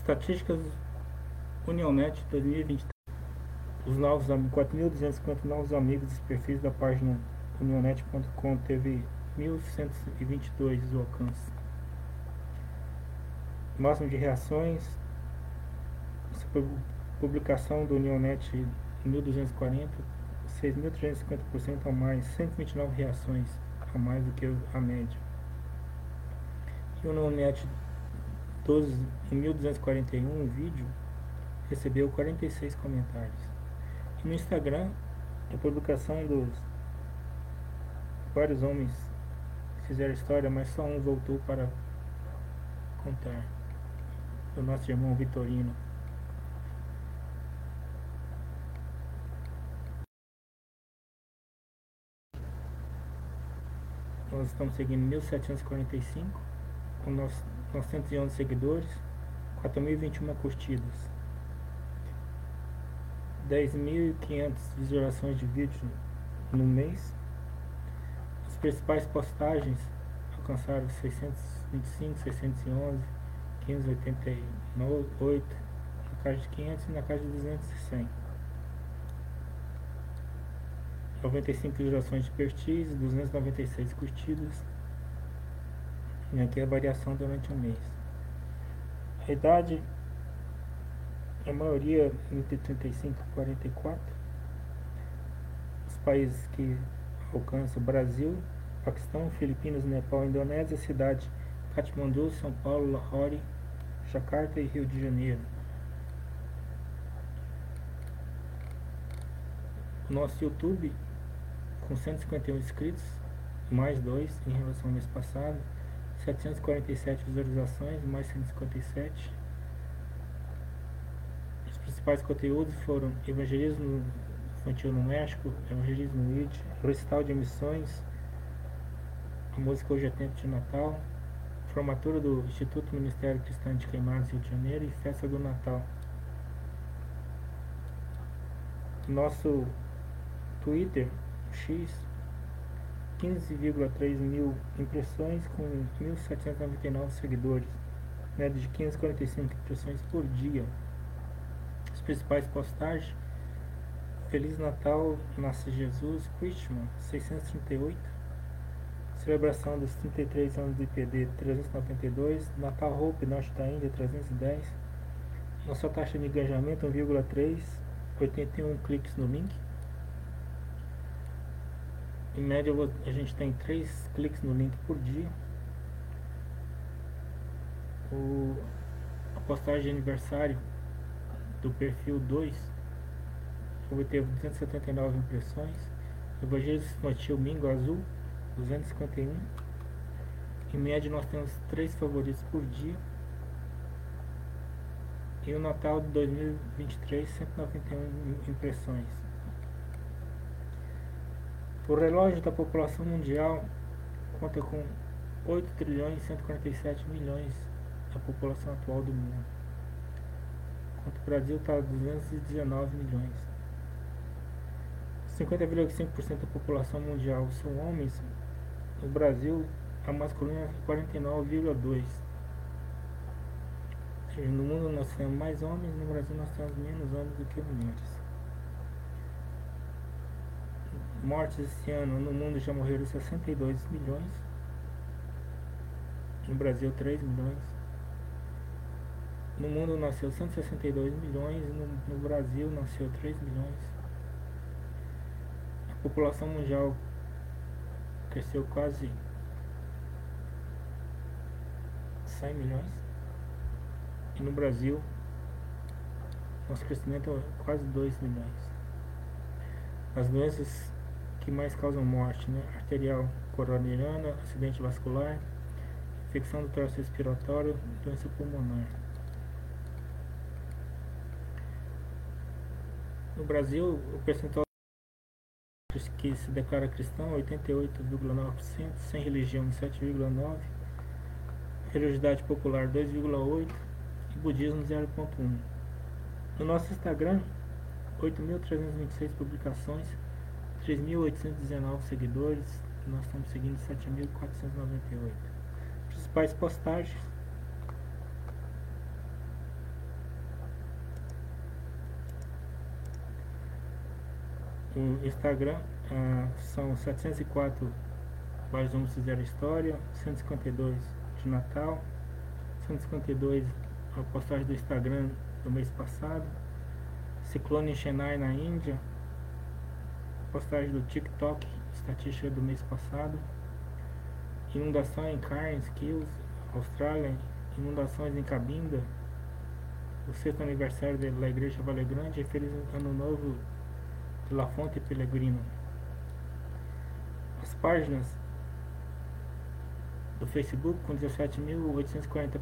Estatísticas Unionet 2023. Os novos 4.250 novos amigos e perfis da página unionet.com teve 1.122 o alcance. Máximo de reações. Publicação do Unionet 1240, 6.350% a mais, 129 reações a mais do que a média. E o Unionet 12.241 vídeo recebeu 46 comentários. E no Instagram, a publicação dos vários homens fizeram história, mas só um voltou para contar. O nosso irmão Vitorino. Nós estamos seguindo 1745, com 911 seguidores, 4.021 curtidas, 10.500 visualizações de vídeo no mês. As principais postagens alcançaram 625, 611, 588, na casa de 500 e na casa de 200 e 100. 95 visualizações de perfis, 296 curtidas. E aqui a variação durante um mês. A idade, a maioria entre 35 e 44. Os países que alcançam Brasil, Paquistão, Filipinas, Nepal, Indonésia, cidade Katmandu, São Paulo, Lahore, Jakarta e Rio de Janeiro. Nosso YouTube com 151 inscritos, mais 2 em relação ao mês passado, 747 visualizações, mais 157. Os principais conteúdos foram evangelismo infantil no México, evangelismo ID, recital de missões, a música Hoje é Tempo de Natal, formatura do Instituto Ministério Cristão de Queimados Rio de Janeiro e festa do Natal. Nosso Twitter X 15,3 mil impressões com 1.799 seguidores, média de 545 impressões por dia. As principais postagens: Feliz Natal, Nasce Jesus, Christmas 638, celebração dos 33 anos do IPD 392, Natal Hope Norte da Índia 310, nossa taxa de engajamento 1,3, 81 cliques no link. Em média a gente tem 3 cliques no link por dia. O, a postagem de aniversário do perfil 2 obteve 279 impressões. Evangelho Infantil Mingo Azul 251. Em média nós temos 3 favoritos por dia. E o Natal de 2023 191 impressões. O relógio da população mundial conta com 8 trilhões e 147 milhões da população atual do mundo. Enquanto o Brasil está a 219 milhões. 50,5% da população mundial são homens. No Brasil, a masculina é 49,2%. No mundo nós temos mais homens, no Brasil nós temos menos homens do que mulheres mortes esse ano no mundo já morreram 62 milhões. No Brasil 3 milhões. No mundo nasceu 162 milhões, no, no Brasil nasceu 3 milhões. A população mundial cresceu quase 100 milhões. E no Brasil, nosso crescimento é quase 2 milhões. As doenças que mais causam morte, né? Arterial coronariana, acidente vascular, infecção do trato respiratório, doença pulmonar. No Brasil, o percentual que se declara cristão 88,9%, sem religião 7,9%, religiosidade popular 2,8% e budismo 0,1%. No nosso Instagram, 8.326 publicações, 3.819 seguidores, nós estamos seguindo 7.498. Principais postagens. O Instagram ah, são 704 mais Vamos Fizeram História, 152 de Natal, 152 a postagem do Instagram do mês passado, Ciclone em Chennai na Índia, postagem do TikTok, estatística do mês passado, inundação em Cairns, Kills, Austrália, inundações em Cabinda, o sexto aniversário da Igreja Vale Grande. Feliz ano novo de La Fonte Pellegrino. As páginas do Facebook com 17.840